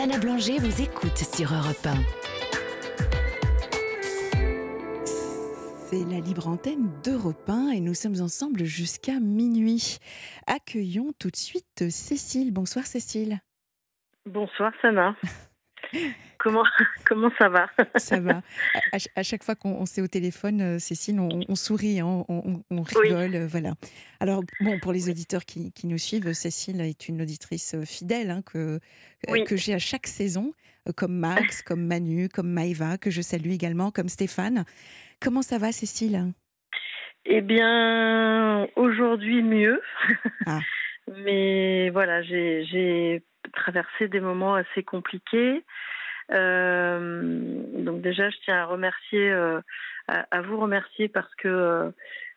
Sana Blanger vous écoute sur Europe 1. C'est la libre antenne d'Europe 1 et nous sommes ensemble jusqu'à minuit. Accueillons tout de suite Cécile. Bonsoir Cécile. Bonsoir Sana. Comment, comment ça va? Ça va. À, chaque fois qu'on s'est au téléphone, euh, Cécile, on, sourit, hein, on, rigole, euh, voilà. Alors, bon, pour les auditeurs qui, nous suivent, Cécile est une auditrice euh, fidèle hein, que, que j'ai à chaque saison, comme Max, comme Manu, comme Maïva, que je salue également, comme Stéphane. Comment ça va, Cécile? Eh bien, aujourd'hui, mieux. Ah. Mais voilà, j'ai traversé des moments assez compliqués. Euh, donc déjà, je tiens à remercier, euh, à, vous remercier parce que euh,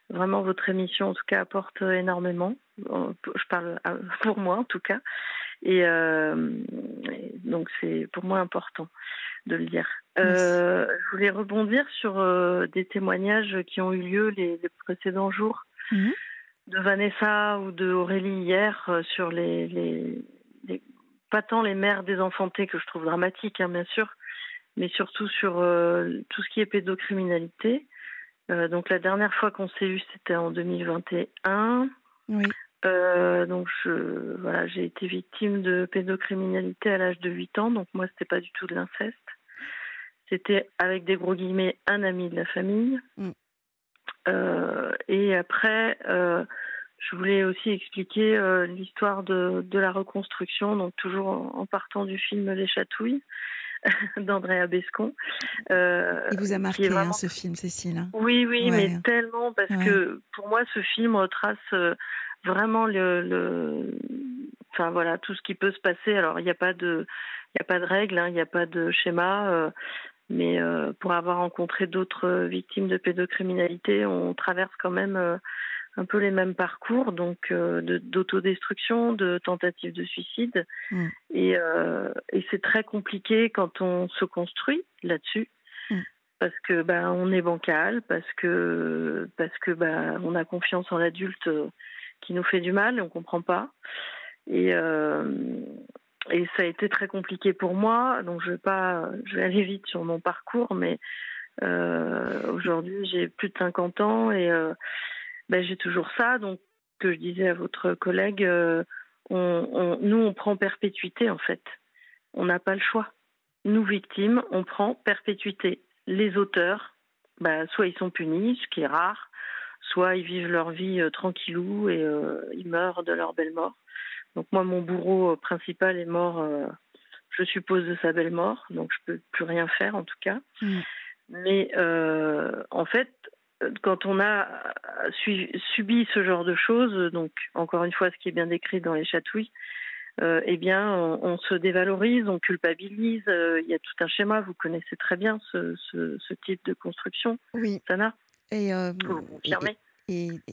vraiment votre émission, en tout cas, apporte énormément. Je parle pour moi, en tout cas. Et donc c'est pour moi important de le dire. je voulais rebondir sur des témoignages qui ont eu lieu les, précédents jours. Mhm. De Vanessa ou de Aurélie hier sur les, les, pas tant les mères désenfantées que je trouve dramatiques, hein, bien sûr, mais surtout sur euh, tout ce qui est pédocriminalité. Euh, donc la dernière fois qu'on s'est eu, c'était en 2021. Oui. Euh, donc je, voilà, j'ai été victime de pédocriminalité à l'âge de 8 ans, donc moi c'était pas du tout de l'inceste. C'était avec des gros guillemets un ami de la famille. Mm. Et après, je voulais aussi expliquer euh, l'histoire de, la reconstruction, donc toujours en, partant du film Les Chatouilles d'Andrea Bescon. Euh, Il vous a marqué hein, ce film, Cécile hein Oui, oui, mais tellement parce que pour moi, ce film retrace euh, vraiment le, enfin voilà, tout ce qui peut se passer. Alors il n'y a pas de, il a pas de règles, hein, il n'y a pas de schéma. Mais pour avoir rencontré d'autres victimes de pédocriminalité, on traverse quand même un peu les mêmes parcours, donc euh, d'autodestruction, de, tentative de suicide. Mm. Et, euh, et c'est très compliqué quand on se construit là-dessus, mm. parce que ben on est bancal, parce que parce que ben on a confiance en l'adulte euh, qui nous fait du mal, et on comprend pas. Et euh, et ça a été très compliqué pour moi, donc je vais pas, je vais aller vite sur mon parcours, mais euh, aujourd'hui j'ai plus de 50 ans et ben, j'ai toujours ça. Donc, que je disais à votre collègue, euh, on, nous, on prend perpétuité, en fait. On n'a pas le choix. Nous, victimes, on prend perpétuité. Les auteurs, ben, soit ils sont punis, ce qui est rare, soit ils vivent leur vie euh, tranquillou et euh, ils meurent de leur belle mort. Donc moi, mon bourreau principal est mort, je suppose, de sa belle mort, donc je peux plus rien faire en tout cas. Mm. Mais en fait, quand on a subi ce genre de choses, donc encore une fois, ce qui est bien décrit dans les chatouilles, euh, eh bien, on, se dévalorise, on culpabilise. Euh, il y a tout un schéma. Vous connaissez très bien ce, type de construction, oui. Sana. Et, euh, et,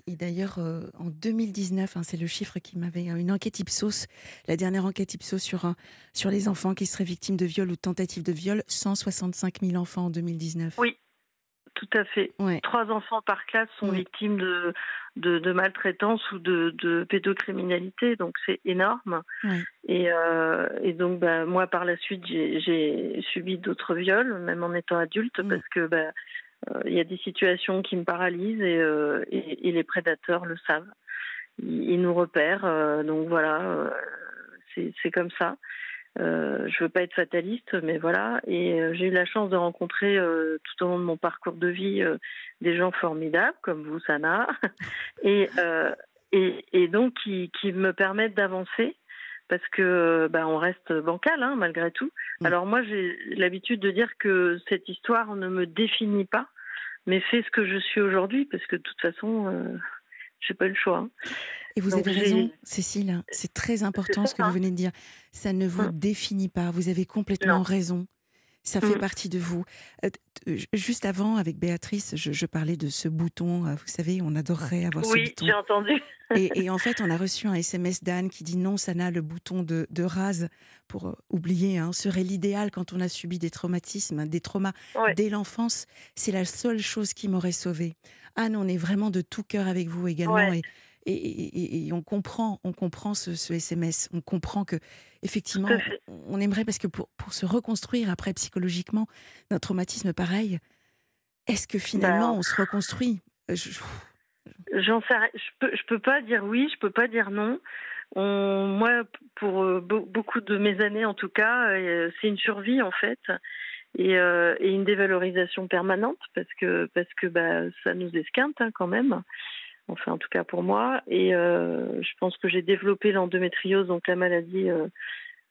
d'ailleurs, en 2019, hein, c'est le chiffre qui m'avait une enquête Ipsos, la dernière enquête Ipsos sur sur les enfants qui seraient victimes de viol ou de tentative de viol, 165 000 enfants en 2019. Oui, tout à fait. Trois enfants par classe sont victimes de, de, maltraitance ou de, de pédocriminalité, donc c'est énorme. Et, euh, et, donc, bah, moi, par la suite, j'ai subi d'autres viols, même en étant adulte, parce que bah, euh, il y a des situations qui me paralysent et, euh, et, les prédateurs le savent. Ils, ils nous repèrent, donc voilà, c'est comme ça. Euh, je veux pas être fataliste, mais voilà. Et euh, j'ai eu la chance de rencontrer euh, tout au long de mon parcours de vie euh, des gens formidables comme vous, Sana, et, et, et, donc qui, qui me permettent d'avancer parce que bah, on reste bancal hein, malgré tout. Mm. Alors moi, j'ai l'habitude de dire que cette histoire ne me définit pas, mais fait ce que je suis aujourd'hui, parce que de toute façon, j'ai pas eu le choix. Hein. Et vous avez raison, Cécile, hein, c'est très important ce que vous venez de dire. Ça ne vous hum. définit pas, vous avez complètement raison. Ça fait hum. partie de vous. Euh, juste avant, avec Béatrice, je, parlais de ce bouton. Euh, vous savez, on adorerait avoir ce bouton. Oui, j'ai entendu. et, en fait, on a reçu un SMS d'Anne qui dit non, ça n'a le bouton de, de rase pour euh, oublier hein, serait l'idéal quand on a subi des traumatismes, des traumas dès l'enfance. C'est la seule chose qui m'aurait sauvée. Anne, on est vraiment de tout cœur avec vous également. Et, et, on comprend, on comprend ce, SMS. On comprend que effectivement, on aimerait parce que pour, pour se reconstruire après psychologiquement d'un traumatisme pareil, est-ce que finalement ben, on se reconstruit? J'en sais Je peux, je peux pas dire oui, je peux pas dire non. On, moi, pour euh, beaucoup de mes années en tout cas, euh, c'est une survie en fait. Et, euh, et, une dévalorisation permanente parce que parce que bah, ça nous esquinte hein, quand même enfin en tout cas pour moi et euh, je pense que j'ai développé l'endométriose donc la maladie euh,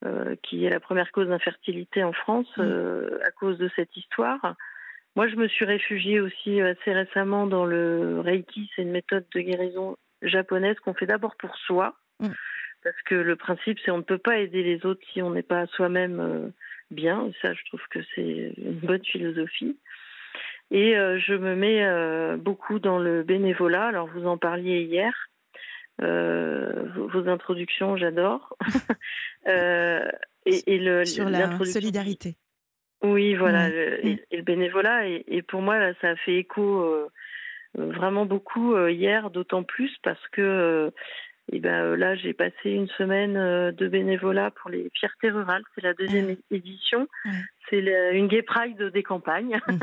euh, qui est la première cause d'infertilité en France mmh. à cause de cette histoire moi je me suis réfugiée aussi assez récemment dans le Reiki c'est une méthode de guérison japonaise qu'on fait d'abord pour soi mmh. parce que le principe c'est on ne peut pas aider les autres si on n'est pas soi-même bien. Ça, je trouve que c'est une bonne philosophie. Et euh, je me mets euh, beaucoup dans le bénévolat. Alors, vous en parliez hier. Euh, vos, introductions, j'adore. et, le, Sur la solidarité. Oui, voilà, et, le bénévolat. Et, pour moi, là, ça a fait écho vraiment beaucoup hier, d'autant plus parce que et ben euh, là, j'ai passé une semaine euh, de bénévolat pour les fiertés rurales. C'est la deuxième ah. édition. C'est une gay pride des campagnes mhm.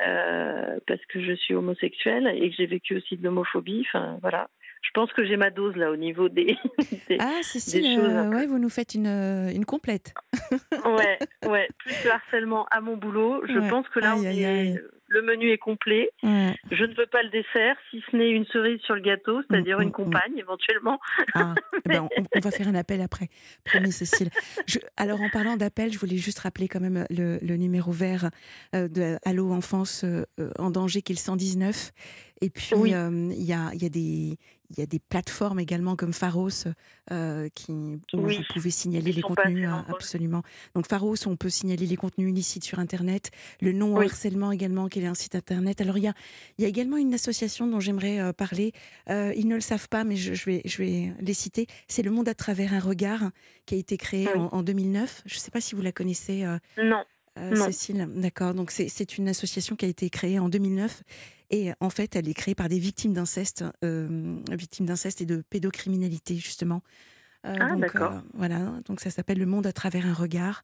euh, parce que je suis homosexuelle et que j'ai vécu aussi de l'homophobie. Enfin voilà. Je pense que j'ai ma dose là au niveau des, ah Cécile, ouais, vous nous faites une, une complète. ouais, ouais, plus le harcèlement à mon boulot. Je pense que là on est le menu est complet. Je ne veux pas le dessert, si ce n'est une cerise sur le gâteau, c'est-à-dire mm, une mm, mm. compagne éventuellement. Ah, eh ben, on, va faire un appel après, promis Cécile. alors en parlant d'appel, je voulais juste rappeler quand même le, numéro vert euh, de Allo Enfance euh, en danger qui est le 119. Et puis, il y, a, y, a, des, il y a des plateformes également comme Pharos euh, qui, où vous pouvez signaler les contenus, absolument. Donc Pharos, on peut signaler les contenus illicites sur Internet. Le non-harcèlement également, qui est un site Internet. Alors il y a, il y a également une association dont j'aimerais euh, parler. Ils ne le savent pas, mais je, je, vais, je vais les citer. C'est Le Monde à travers un regard, qui a été créé en, en, 2009. Je ne sais pas si vous la connaissez. non. Cécile, d'accord. Donc c'est une association qui a été créée en 2009 et en fait, elle est créée par des victimes d'inceste, euh, victimes d'inceste et de pédocriminalité justement. Euh, ah, d'accord. Euh, voilà, donc ça s'appelle Le Monde à travers un regard.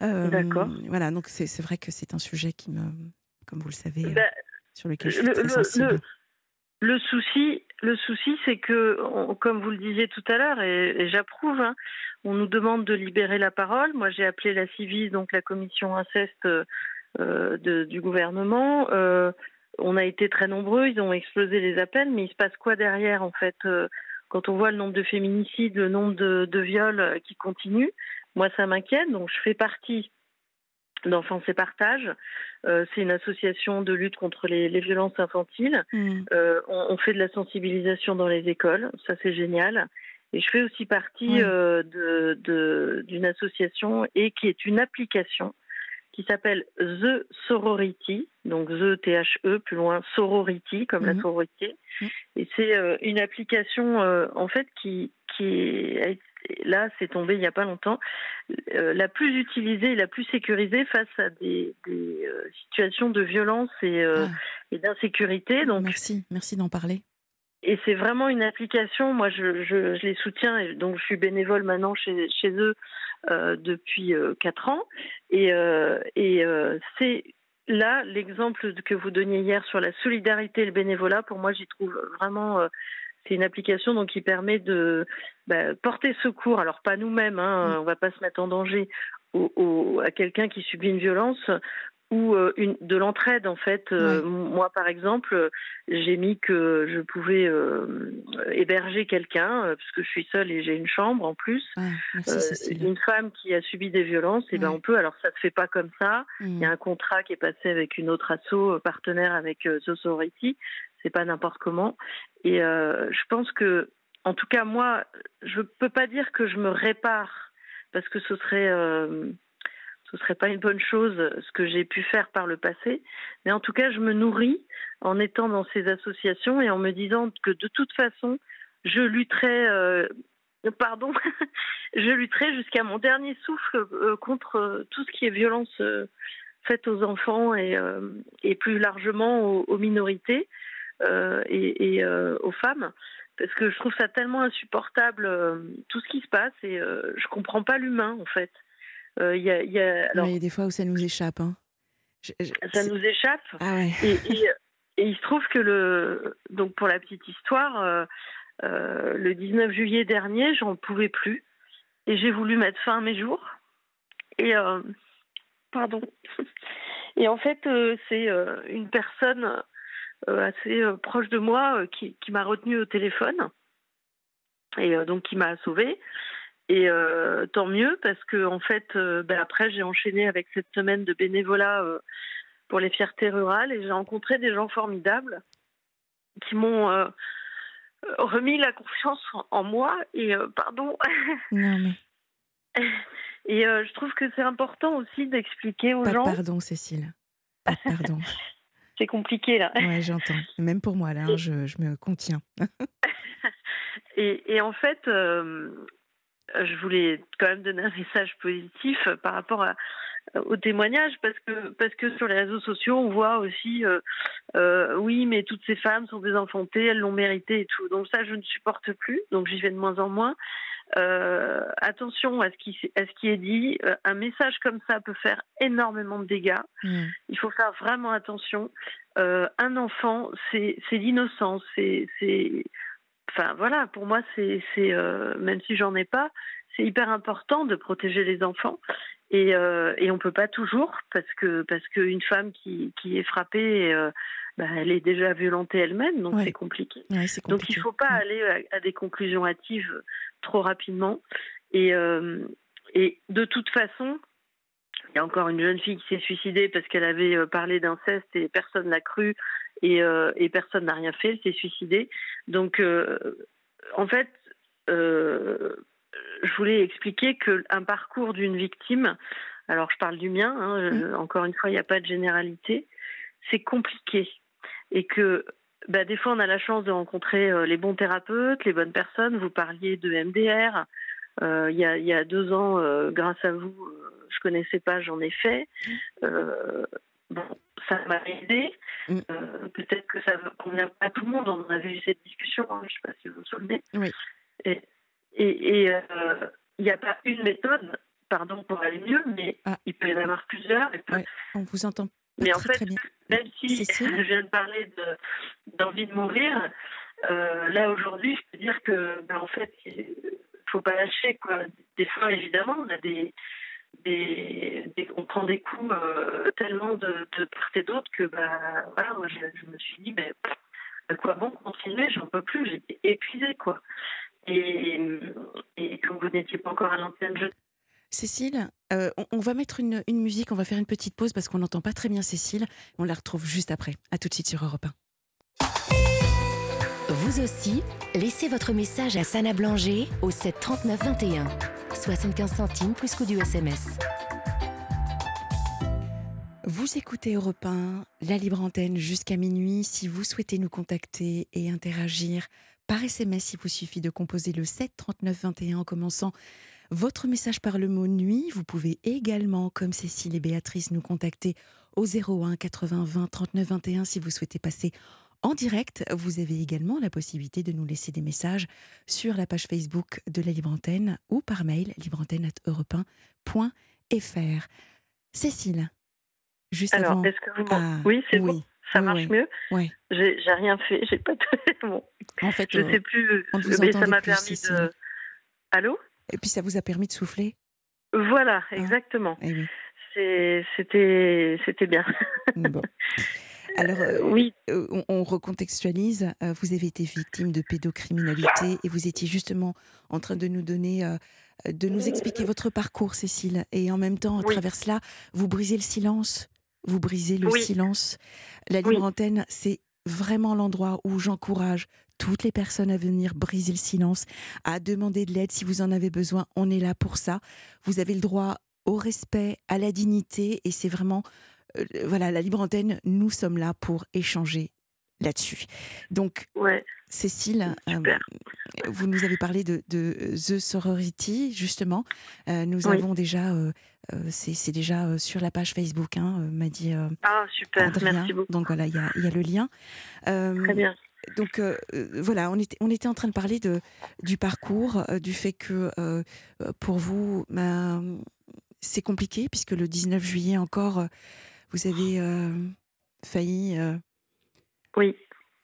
d'accord. Voilà, donc c'est vrai que c'est un sujet qui me, comme vous le savez, bah, sur lequel je suis très sensible. Le, souci, le souci, c'est que, comme vous le disiez tout à l'heure, et, j'approuve, hein, on nous demande de libérer la parole. Moi, j'ai appelé la CIVIS, donc la commission inceste de, du gouvernement on a été très nombreux, ils ont explosé les appels, mais il se passe quoi derrière en fait euh, Quand on voit le nombre de féminicides, le nombre de, viols euh, qui continuent, moi ça m'inquiète. Donc je fais partie d'Enfants et Partage. Euh, c'est une association de lutte contre les, violences infantiles. Mmh. on, fait de la sensibilisation dans les écoles, ça c'est génial. Et je fais aussi partie d'une association et qui est une application qui s'appelle The Sorority, donc The T-H-E, plus loin Sorority, comme la mhm. sororité. Mhm. Et c'est euh, une application, euh, en fait, qui, qui est, là, c'est tombé il n'y a pas longtemps, euh, la plus utilisée et la plus sécurisée face à des, des situations de violence et, ah. et d'insécurité. Donc, merci, merci d'en parler. Et c'est vraiment une application, moi je, je, je, les soutiens, et donc je suis bénévole maintenant chez, chez eux depuis euh, quatre ans. Et, euh, et c'est là l'exemple que vous donniez hier sur la solidarité et le bénévolat. Pour moi, j'y trouve vraiment. c'est une application donc qui permet de bah, porter secours. Alors pas nous-mêmes, hein, on va pas se mettre en danger au, à quelqu'un qui subit une violence ou euh, une, de l'entraide en fait. Euh, moi par exemple, j'ai mis que je pouvais euh, héberger quelqu'un puisque je suis seule et j'ai une chambre en plus. une femme qui a subi des violences, et eh ben on peut. Alors ça se fait pas comme ça. Il y a mmh. un contrat qui est passé avec une autre asso partenaire avec The Sorority. C'est pas n'importe comment. Et je pense que, en tout cas moi, je peux pas dire que je me répare parce que ce serait ce serait pas une bonne chose ce que j'ai pu faire par le passé, mais en tout cas, je me nourris en étant dans ces associations et en me disant que de toute façon, je lutterai, euh, pardon, je lutterai jusqu'à mon dernier souffle euh, contre tout ce qui est violence euh, faite aux enfants et, plus largement aux, minorités et, aux femmes. parce que je trouve ça tellement insupportable tout ce qui se passe et je comprends pas l'humain en fait. Il y, a, y, a, alors... y a des fois où ça nous échappe. Hein. ça nous échappe. Ah ouais. et, et, et, il se trouve que le donc pour la petite histoire, le 19 juillet dernier, j'en pouvais plus et j'ai voulu mettre fin à mes jours. Et pardon. Et en fait, c'est une personne assez proche de moi qui, qui m'a retenue au téléphone et donc qui m'a sauvée. Et tant mieux parce que en fait, ben après j'ai enchaîné avec cette semaine de bénévolat pour les fiertés rurales et j'ai rencontré des gens formidables qui m'ont remis la confiance en moi et pardon. Non mais. Et je trouve que c'est important aussi d'expliquer aux Pas gens. Pardon Cécile. Pas pardon. c'est compliqué là. Ouais, j'entends. Même pour moi là, hein, je, je, me contiens. et, et, en fait, je voulais quand même donner un message positif par rapport à, au témoignage parce que parce que sur les réseaux sociaux on voit aussi euh, euh, oui mais toutes ces femmes sont désenfantées elles l'ont mérité et tout. Donc ça je ne supporte plus donc j'y vais de moins en moins. Euh, attention à ce qui à ce qui est dit un message comme ça peut faire énormément de dégâts. Mmh. il faut faire vraiment attention. Un enfant c'est c'est l'innocence c'est c'est enfin voilà pour moi c'est c'est même si j'en ai pas c'est hyper important de protéger les enfants et, euh, et on peut pas toujours parce que parce qu'une femme qui, qui est frappée, euh, bah, elle est déjà violentée elle-même, donc ouais. c'est compliqué. Ouais, compliqué. Donc il faut pas ouais. aller à, à, des conclusions hâtives trop rapidement. Et, euh, et de toute façon, il y a encore une jeune fille qui s'est suicidée parce qu'elle avait parlé d'inceste et personne l'a cru et, et personne n'a rien fait, elle s'est suicidée. Donc en fait, je voulais expliquer qu'un parcours d'une victime, alors je parle du mien, hein, mmh. encore une fois, il n'y a pas de généralité, c'est compliqué. Et que bah, des fois, on a la chance de rencontrer euh, les bons thérapeutes, les bonnes personnes. Vous parliez de MDR. Euh, il, y a, il, y a, deux ans, euh, grâce à vous, je connaissais pas, j'en ai fait. bon, ça m'a aidé. Mmh. Peut-être que ça ne convient pas à tout le monde. On avait eu cette discussion, hein, je ne sais pas si vous vous souvenez. Oui. Et, il euh, n'y a pas une méthode, pardon pour aller mieux, mais ah. il peut y en avoir plusieurs. Et peut... ouais, on vous entend. Mais très, en fait, même si je viens de parler d'envie de, de, mourir, euh, là aujourd'hui, je peux dire que, ben, en fait, faut pas lâcher. Quoi. Des fois, évidemment, on a des, des, on prend des coups euh, tellement de, part et d'autre que bah voilà moi je, me suis dit ben à quoi bon continuer? J'en peux plus j'étais épuisée quoi et, et comme vous n'étiez pas encore à l'antenne je Cécile, euh, on, va mettre une, musique, on va faire une petite pause parce qu'on n'entend pas très bien Cécile. On la retrouve juste après. À tout de suite sur Europe 1. Vous aussi, laissez votre message à Sana Blanger au 7 39 21. 75 centimes plus coût du SMS. Vous écoutez Europe 1, la libre antenne jusqu'à minuit. Si vous souhaitez nous contacter et interagir par SMS, il vous suffit de composer le 7 39 21 en commençant votre message par le mot nuit. Vous pouvez également, comme Cécile et Béatrice, nous contacter au 01 80 20 39 21 si vous souhaitez passer en direct. Vous avez également la possibilité de nous laisser des messages sur la page Facebook de la Libre Antenne ou par mail libreantenne.europe1.fr. Cécile, juste Alors, avant... est-ce que vous ah, Oui, c'est oui. bon. Ça oui, marche oui. mieux. Oui. J'ai rien fait. J'ai pas. bon. En fait, je sais plus. mais ça m'a permis Cécile. de. Allô? Et puis ça vous a permis de souffler? Voilà, exactement. Ah, oui. C'était c'était bien. bon. Alors, euh, oui. on, on, recontextualise. Euh, vous avez été victime de pédocriminalité et vous étiez justement en train de nous donner, euh, de nous expliquer votre parcours, Cécile. Et en même temps, à oui. travers cela, vous brisez le silence. Vous brisez le oui. silence. La libre antenne, c'est vraiment l'endroit où j'encourage toutes les personnes à venir briser le silence, à demander de l'aide si vous en avez besoin. On est là pour ça. Vous avez le droit au respect, à la dignité, et c'est vraiment, euh, voilà, la libre antenne, nous sommes là pour échanger là-dessus. Donc, ouais. Cécile, euh, vous nous avez parlé de, de The Sorority, justement. Euh, nous oui. avons déjà, euh, c'est déjà sur la page Facebook, hein, m'a dit ah, super. Adrien. Merci beaucoup. Donc voilà, il y a, y a, le lien. Très bien. donc voilà, on était, on était en train de parler de, du parcours, du fait que pour vous, ben, c'est compliqué puisque le 19 juillet encore, vous avez failli. oui.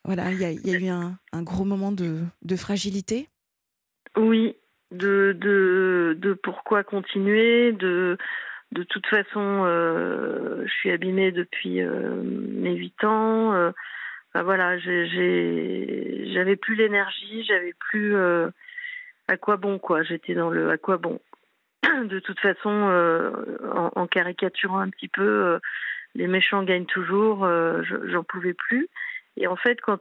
Voilà, il y, y, a eu un, un gros moment de, de fragilité. Oui, de, de, de pourquoi continuer, de de toute façon, euh, je suis abîmée depuis euh, mes huit ans. Euh, voilà, j'avais plus l'énergie, j'avais plus à quoi bon quoi. J'étais dans le à quoi bon. De toute façon, en, en, caricaturant un petit peu, les méchants gagnent toujours. J'en pouvais plus. Et en fait, quand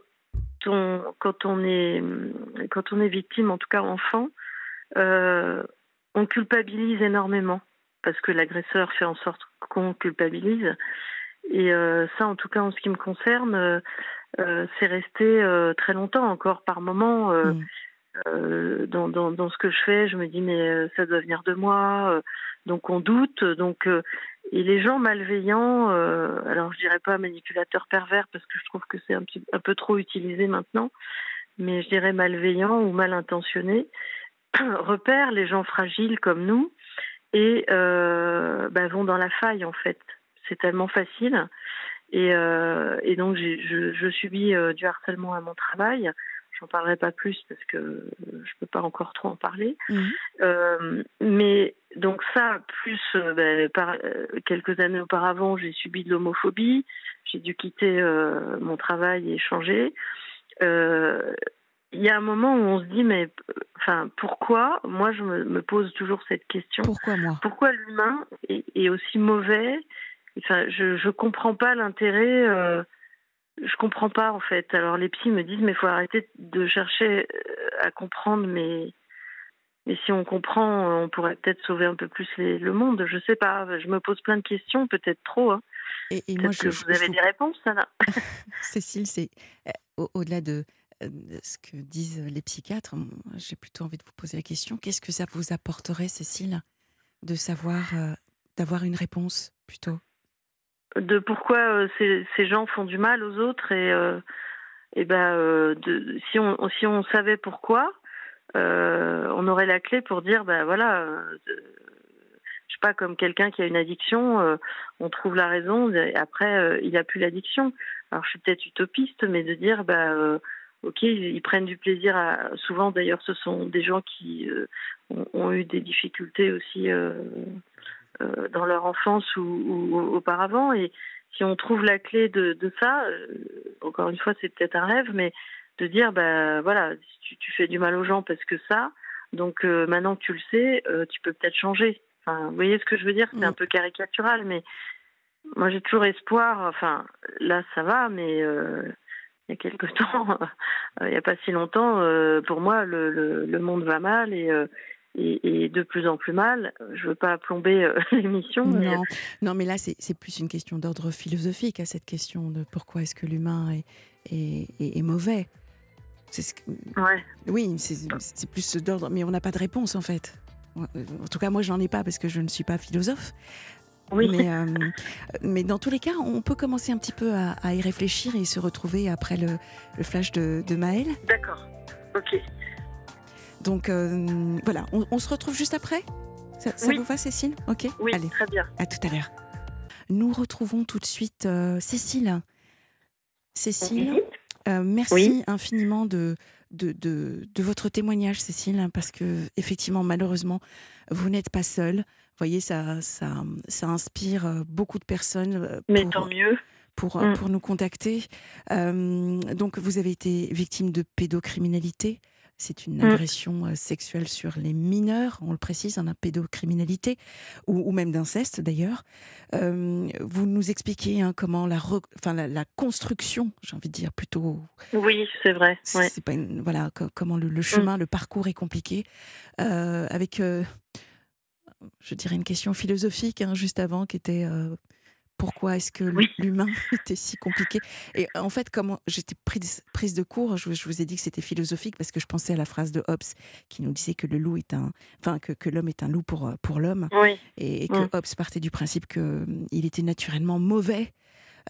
on est quand on est victime, en tout cas enfant, on culpabilise énormément parce que l'agresseur fait en sorte qu'on culpabilise. Et euh, ça, en tout cas, en ce qui me concerne, euh, euh, c'est resté très longtemps encore par moment. Mm. Dans, ce que je fais, je me dis mais ça doit venir de moi, donc on doute. Donc et les gens malveillants, alors je dirais pas manipulateur pervers parce que je trouve que c'est un peu trop utilisé maintenant, mais je dirais malveillants ou mal intentionnés repèrent les gens fragiles comme nous et euh, bah, vont dans la faille en fait. C'est tellement facile. Et, euh, donc je, subis euh, du harcèlement à mon travail. J'en parlerai pas plus parce que je peux pas encore trop en parler. Mhm. Euh, mais donc ça, plus bah, par, quelques années auparavant, j'ai subi de l'homophobie. J'ai dû quitter mon travail et changer. Euh, il y a un moment où on se dit mais enfin pourquoi? Moi je me, pose toujours cette question pourquoi moi? Pourquoi l'humain est, aussi mauvais? Enfin je je comprends pas l'intérêt euh, je comprends pas en fait. Alors les psys me disent mais il faut arrêter de chercher euh, à comprendre mais mais si on comprend on pourrait peut-être sauver un peu plus le monde. Je sais pas. Je me pose plein de questions peut-être trop hein. et, moi je, que vous avez des réponses Cécile c'est euh, au-delà de ce que disent les psychiatres, j'ai plutôt envie de vous poser la question qu'est-ce que ça vous apporterait, Cécile, de savoir, d'avoir une réponse plutôt? De pourquoi ces, ces, gens font du mal aux autres et, et ben, de, si, on, si on savait pourquoi, on aurait la clé pour dire ben voilà. je sais pas, comme quelqu'un qui a une addiction, on trouve la raison, et après, il n'a plus l'addiction. Alors, je suis peut-être utopiste, mais de dire, bah, ok, ils prennent du plaisir. À, souvent, d'ailleurs, ce sont des gens qui euh, ont, eu des difficultés aussi euh, euh, dans leur enfance ou, auparavant. Et si on trouve la clé de, ça, encore une fois, c'est peut-être un rêve, mais de dire, ben voilà, tu, tu, fais du mal aux gens parce que ça, donc maintenant que tu le sais, tu peux peut-être changer. Enfin, vous voyez ce que je veux dire? C'est un peu caricatural, mais moi j'ai toujours espoir. Enfin, là ça va, mais il y a quelque temps, euh, il n'y a pas si longtemps, euh, pour moi, le, le, monde va mal et, euh, et, et, de plus en plus mal. Je ne veux pas plomber l'émission. Non. non, mais là, c'est plus une question d'ordre philosophique à cette question de pourquoi est-ce que l'humain est, est, est, mauvais. Ce que... ouais. Oui, c'est plus d'ordre, mais on n'a pas de réponse en fait. En tout cas, moi, j'en ai pas parce que je ne suis pas philosophe. Oui. Mais, euh, mais, dans tous les cas, on peut commencer un petit peu à, y réfléchir et se retrouver après le, le flash de, de Maël. D'accord. Ok. Donc euh, voilà, on, se retrouve juste après? Ça, vous va, Cécile? Ok Oui, Allez. très bien. À tout à l'heure. Nous retrouvons tout de suite euh, Cécile. Cécile, merci infiniment de, de, de, de, votre témoignage, Cécile, parce que effectivement, malheureusement, vous n'êtes pas seule voyez, ça, ça, ça inspire euh, beaucoup de personnes. Euh, Mais tant mieux. Pour, euh, mm. pour nous contacter. donc, vous avez été victime de pédocriminalité. C'est une mm. agression sexuelle sur les mineurs, on le précise, en pédocriminalité, ou, ou même d'inceste d'ailleurs. vous nous expliquez hein, comment la, enfin, la, construction, j'ai envie de dire plutôt. Oui, c'est vrai. C'est pas voilà, comment le, chemin, mm. le parcours est compliqué, avec je dirais, une question philosophique hein, juste avant qui était euh, pourquoi est-ce que l'humain était si compliqué? Et en fait, comment j'étais prise, prise de cours, je, vous ai dit que c'était philosophique parce que je pensais à la phrase de Hobbes qui nous disait que le loup est un, enfin que, que l'homme est un loup pour pour l'homme, et, que Hobbes partait du principe que hum, il était naturellement mauvais.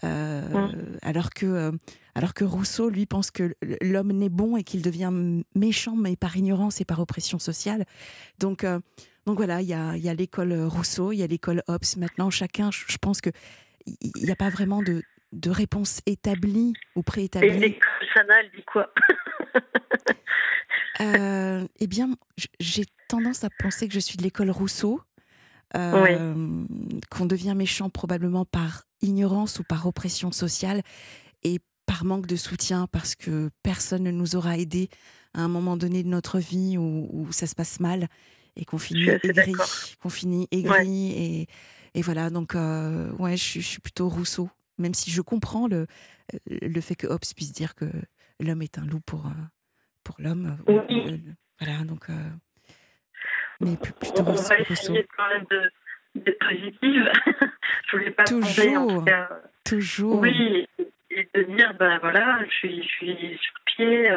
Euh, alors que, euh, Alors que Rousseau, lui, pense que l'homme n'est bon et qu'il devient méchant, mais par ignorance et par oppression sociale. Donc, donc voilà, il y a, y a l'école Rousseau, il y a l'école Hobbes. Maintenant, chacun, je pense que il n'y a pas vraiment de, de réponse établie ou préétablie. Et l'école Sana, elle dit quoi? Euh, Eh bien, j'ai tendance à penser que je suis de l'école Rousseau, euh, qu'on devient méchant probablement par ignorance ou par oppression sociale et par manque de soutien parce que personne ne nous aura aidés à un moment donné de notre vie où, ça se passe mal et qu'on finit aigri, qu'on finit aigri et, et, voilà donc euh, ouais je, je, suis plutôt Rousseau même si je comprends le, le fait que Hobbes puisse dire que l'homme est un loup pour, euh, pour l'homme. Euh, oui. voilà, donc. Euh, mais plutôt On va essayer quand même d'être positive. je voulais pas toujours, toujours. Oui, et de dire, ben voilà, je suis, je suis sur pied.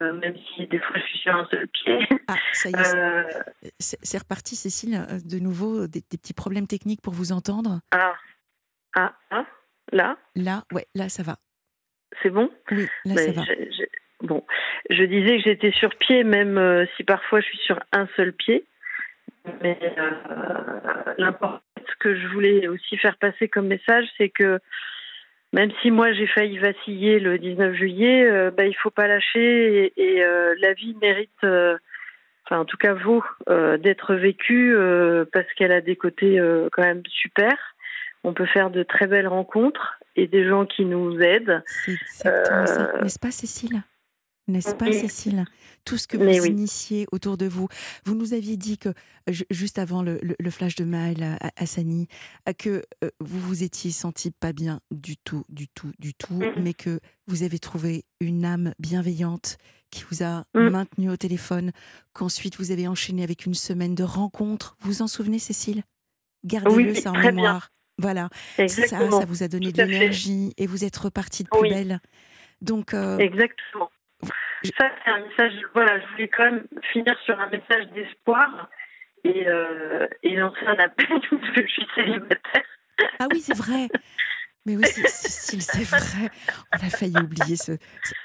même si des fois je suis sur un seul pied. Ah, ça y est. C'est reparti, Cécile, de nouveau, des, des, petits problèmes techniques pour vous entendre. Ah, ah, ah. Là? Là, ouais, là ça va. C'est bon? Oui, là ça va. Bon, je disais que j'étais sur pied, même euh, si parfois je suis sur un seul pied. Mais euh, l'important, ce que je voulais aussi faire passer comme message, c'est que même si moi j'ai failli vaciller le 19 juillet, euh, bah, il ne faut pas lâcher et, la vie mérite, enfin en tout cas vous, d'être vécue parce qu'elle a des côtés quand même super on peut faire de très belles rencontres et des gens qui nous aident. C'est euh, n'est-ce pas Cécile? N'est-ce pas, Cécile? Tout ce que vous initiez autour de vous. Vous nous aviez dit que, juste avant le, flash de Maël à, à, Sani, que euh, vous vous étiez senti pas bien du tout, du tout, du tout, mm. mais que vous avez trouvé une âme bienveillante qui vous a mm. maintenu au téléphone, qu'ensuite vous avez enchaîné avec une semaine de rencontres. Vous vous en souvenez, Cécile? Gardez-le ça en mémoire. Voilà, ça, ça vous a donné de l'énergie et vous êtes reparti de plus belle. Donc, euh, Exactement. Ça, c'est un message. Voilà, je voulais quand même finir sur un message d'espoir et, euh, et lancer un appel parce que je suis célibataire. Ah oui, c'est vrai. Mais oui, c'est vrai. On a failli oublier ce.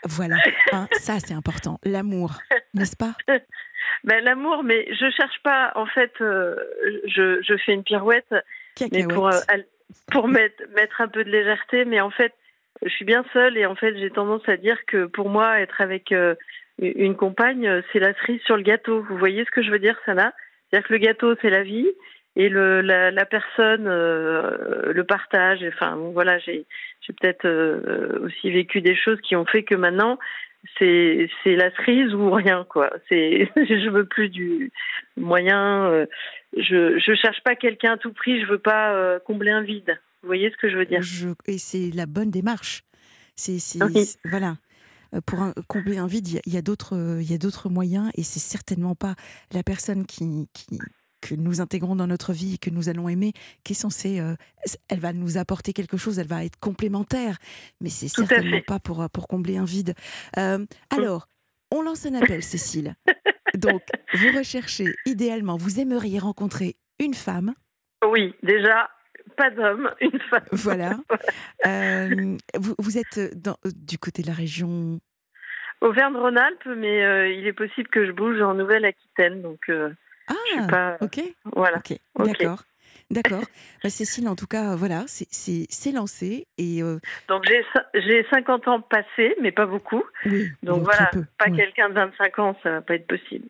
voilà, hein, ça c'est important. L'amour, n'est-ce pas? Ben, L'amour, mais je cherche pas. En fait, euh, je, je, fais une pirouette mais pour, euh, pour mettre, mettre un peu de légèreté. Mais en fait, je suis bien seule et en fait, j'ai tendance à dire que pour moi, être avec euh, une compagne, euh, c'est la cerise sur le gâteau. Vous voyez ce que je veux dire, Sana? C'est-à-dire que le gâteau, c'est la vie et le, la, la personne le partage. Enfin, voilà, j'ai peut-être aussi vécu des choses qui ont fait que maintenant, c'est c'est la cerise ou rien quoi. C'est je veux plus du moyen je je cherche pas quelqu'un à tout prix, je veux pas euh, combler un vide. Vous voyez ce que je veux dire? Et c'est la bonne démarche. C'est voilà. Euh, pour combler un vide, il y a, d'autres il y a d'autres moyens et c'est certainement pas la personne qui, qui que nous intégrons dans notre vie et que nous allons aimer, qui est censée, euh, elle va nous apporter quelque chose, elle va être complémentaire, mais c'est certainement pas pour, pour combler un vide. alors, on lance un appel, Cécile. Donc, vous recherchez idéalement, vous aimeriez rencontrer une femme. Oui, déjà, pas d'homme, une femme. Voilà. Euh, vous, êtes dans, du côté de la région Auvergne-Rhône-Alpes, mais euh, il est possible que je bouge en Nouvelle-Aquitaine. Donc, euh, ah, je suis pas... ok. Voilà. D'accord. D'accord. Bah, Cécile, en tout cas, voilà, c'est lancé. Et, euh, Donc j'ai 50 ans passés, mais pas beaucoup. Donc voilà, pas quelqu'un de 25 ans, ça va pas être possible.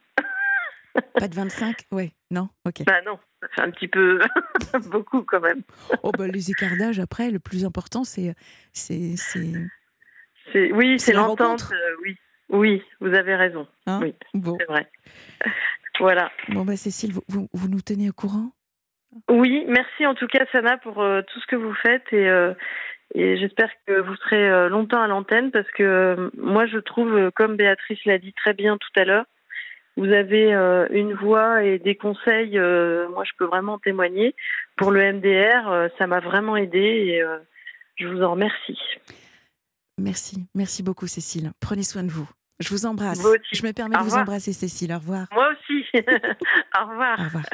Pas de 25 Ouais, non? Ok. Bah non, un petit peu beaucoup quand même. oh bah les écarts d'âge, après, le plus important, c'est. Oui, c'est l'entente, euh, oui. Oui, vous avez raison. Hein? Oui, c'est vrai. voilà. Bon, bah Cécile, vous, vous nous tenez au courant? Oui, merci en tout cas Sana pour euh, tout ce que vous faites et, euh, et j'espère que vous serez longtemps à l'antenne parce que moi je trouve, comme Béatrice l'a dit très bien tout à l'heure, vous avez une voix et des conseils, moi je peux vraiment témoigner. Pour le MDR, ça m'a vraiment aidé et je vous en remercie. Merci, merci beaucoup Cécile. Prenez soin de vous. Je vous embrasse. Je me permets de vous embrasser Cécile. Au revoir. Moi aussi. Au revoir. Au revoir.